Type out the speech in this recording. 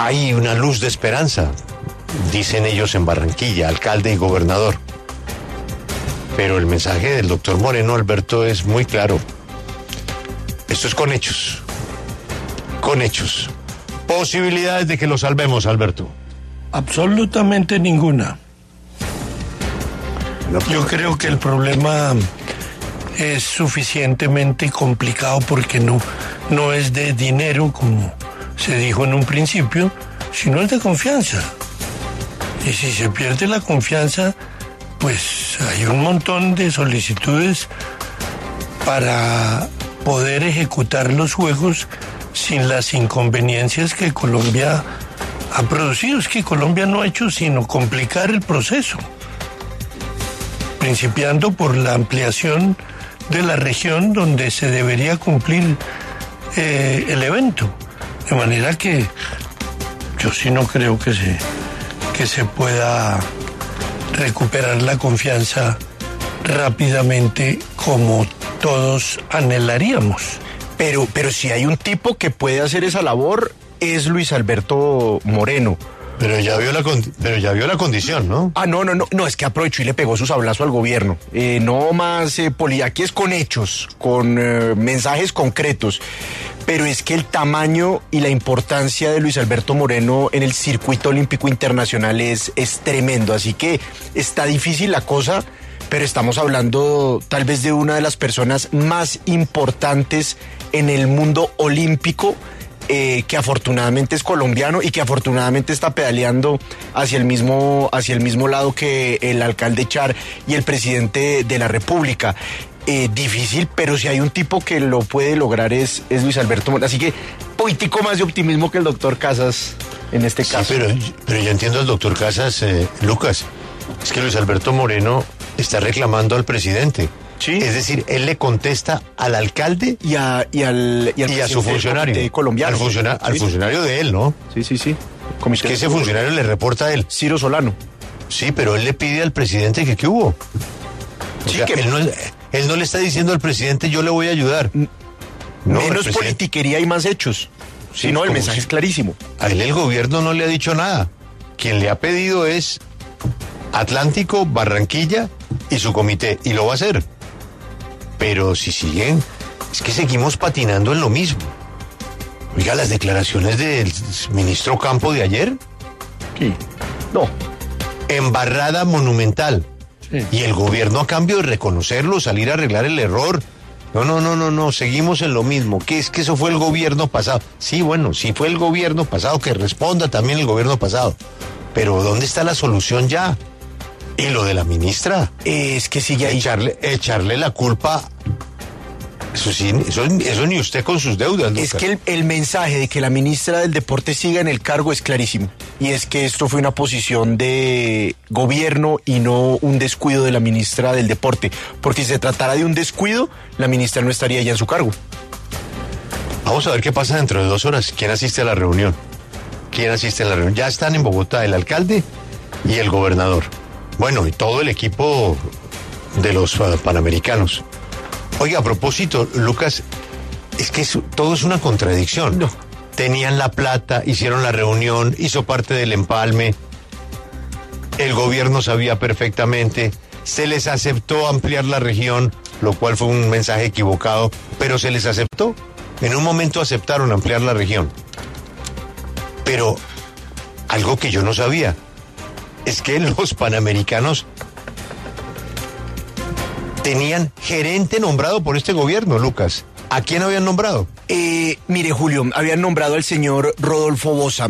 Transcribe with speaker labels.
Speaker 1: Hay una luz de esperanza, dicen ellos en Barranquilla, alcalde y gobernador. Pero el mensaje del doctor Moreno Alberto es muy claro. Esto es con hechos. Con hechos. Posibilidades de que lo salvemos, Alberto.
Speaker 2: Absolutamente ninguna. Yo creo que el problema es suficientemente complicado porque no, no es de dinero, como se dijo en un principio, sino es de confianza. Y si se pierde la confianza, pues hay un montón de solicitudes para poder ejecutar los juegos sin las inconveniencias que Colombia ha producido. Es que Colombia no ha hecho sino complicar el proceso, principiando por la ampliación de la región donde se debería cumplir eh, el evento. De manera que yo sí no creo que se, que se pueda recuperar la confianza rápidamente como todos anhelaríamos.
Speaker 3: Pero, pero si hay un tipo que puede hacer esa labor, es Luis Alberto Moreno.
Speaker 1: Pero ya vio la, pero ya vio la condición, ¿no?
Speaker 3: Ah, no, no, no, no, es que aprovechó y le pegó su sablazo al gobierno. Eh, no más eh, poli, aquí es con hechos, con eh, mensajes concretos. Pero es que el tamaño y la importancia de Luis Alberto Moreno en el circuito olímpico internacional es tremendo. Así que está difícil la cosa, pero estamos hablando tal vez de una de las personas más importantes en el mundo olímpico eh, que afortunadamente es colombiano y que afortunadamente está pedaleando hacia el mismo hacia el mismo lado que el alcalde Char y el presidente de la República. Eh, difícil, pero si hay un tipo que lo puede lograr es, es Luis Alberto Moreno. Así que poquitico más de optimismo que el doctor Casas en este
Speaker 1: Sí,
Speaker 3: caso.
Speaker 1: pero, pero yo entiendo al doctor Casas, eh, Lucas. Es que Luis Alberto Moreno está reclamando al presidente.
Speaker 3: Sí.
Speaker 1: Es decir, él le contesta al alcalde
Speaker 3: Y, a, y al, y al
Speaker 1: y a su funcionario.
Speaker 3: colombiano.
Speaker 1: Al, funciona- al funcionario de él, ¿no?
Speaker 3: Sí, sí, sí.
Speaker 1: Es que ese funcionario le reporta a él.
Speaker 3: Ciro Solano.
Speaker 1: Sí, pero él le pide al presidente que qué hubo. O
Speaker 3: Sí,
Speaker 1: sea,
Speaker 3: que-
Speaker 1: él, no, él no le está diciendo al presidente yo le voy a ayudar. No,
Speaker 3: Menos politiquería y más hechos.
Speaker 1: Sí,
Speaker 3: Si no, el mensaje
Speaker 1: si-
Speaker 3: es clarísimo.
Speaker 1: A él el gobierno no le ha dicho nada. Quien le ha pedido es Atlántico, Barranquilla y su comité. Y lo va a hacer. Pero si siguen, es que seguimos patinando en lo mismo. Oiga, las declaraciones del ministro Campo de ayer,
Speaker 3: Sí. No.
Speaker 1: embarrada monumental.
Speaker 2: Sí.
Speaker 1: Y el gobierno a cambio de reconocerlo, salir a arreglar el error. No, no, no, no, no, seguimos en lo mismo. Que es que eso fue el gobierno pasado. Sí, bueno, sí fue el gobierno pasado, que responda también el gobierno pasado. Pero ¿dónde está la solución ya? Y lo de la ministra,
Speaker 3: Es que sigue ahí.
Speaker 1: echarle, echarle la culpa. Eso sí, eso, eso ni usted con sus deudas.
Speaker 3: Es que el, el mensaje de que la ministra del Deporte siga en el cargo es clarísimo. Y es que esto fue una posición de gobierno y no un descuido de la ministra del Deporte. Porque si se tratara de un descuido, la ministra no estaría ya en su cargo.
Speaker 1: Vamos a ver qué pasa dentro de dos horas. ¿Quién asiste a la reunión? ¿Quién asiste a la reunión? Ya están en Bogotá el alcalde y el gobernador. Bueno, y todo el equipo de los uh, panamericanos. Oiga, a propósito, Lucas, es que eso- todo es una contradicción.
Speaker 3: No.
Speaker 1: Tenían la plata, hicieron la reunión, hizo parte del empalme. El gobierno sabía perfectamente. Se les aceptó ampliar la región, lo cual fue un mensaje equivocado, pero se les aceptó. En un momento aceptaron ampliar la región. Pero algo que yo no sabía es que los panamericanos tenían gerente nombrado por este gobierno, Lucas. ¿A quién habían nombrado?
Speaker 3: Eh, mire, Julio, habían nombrado al señor Rodolfo Bosa.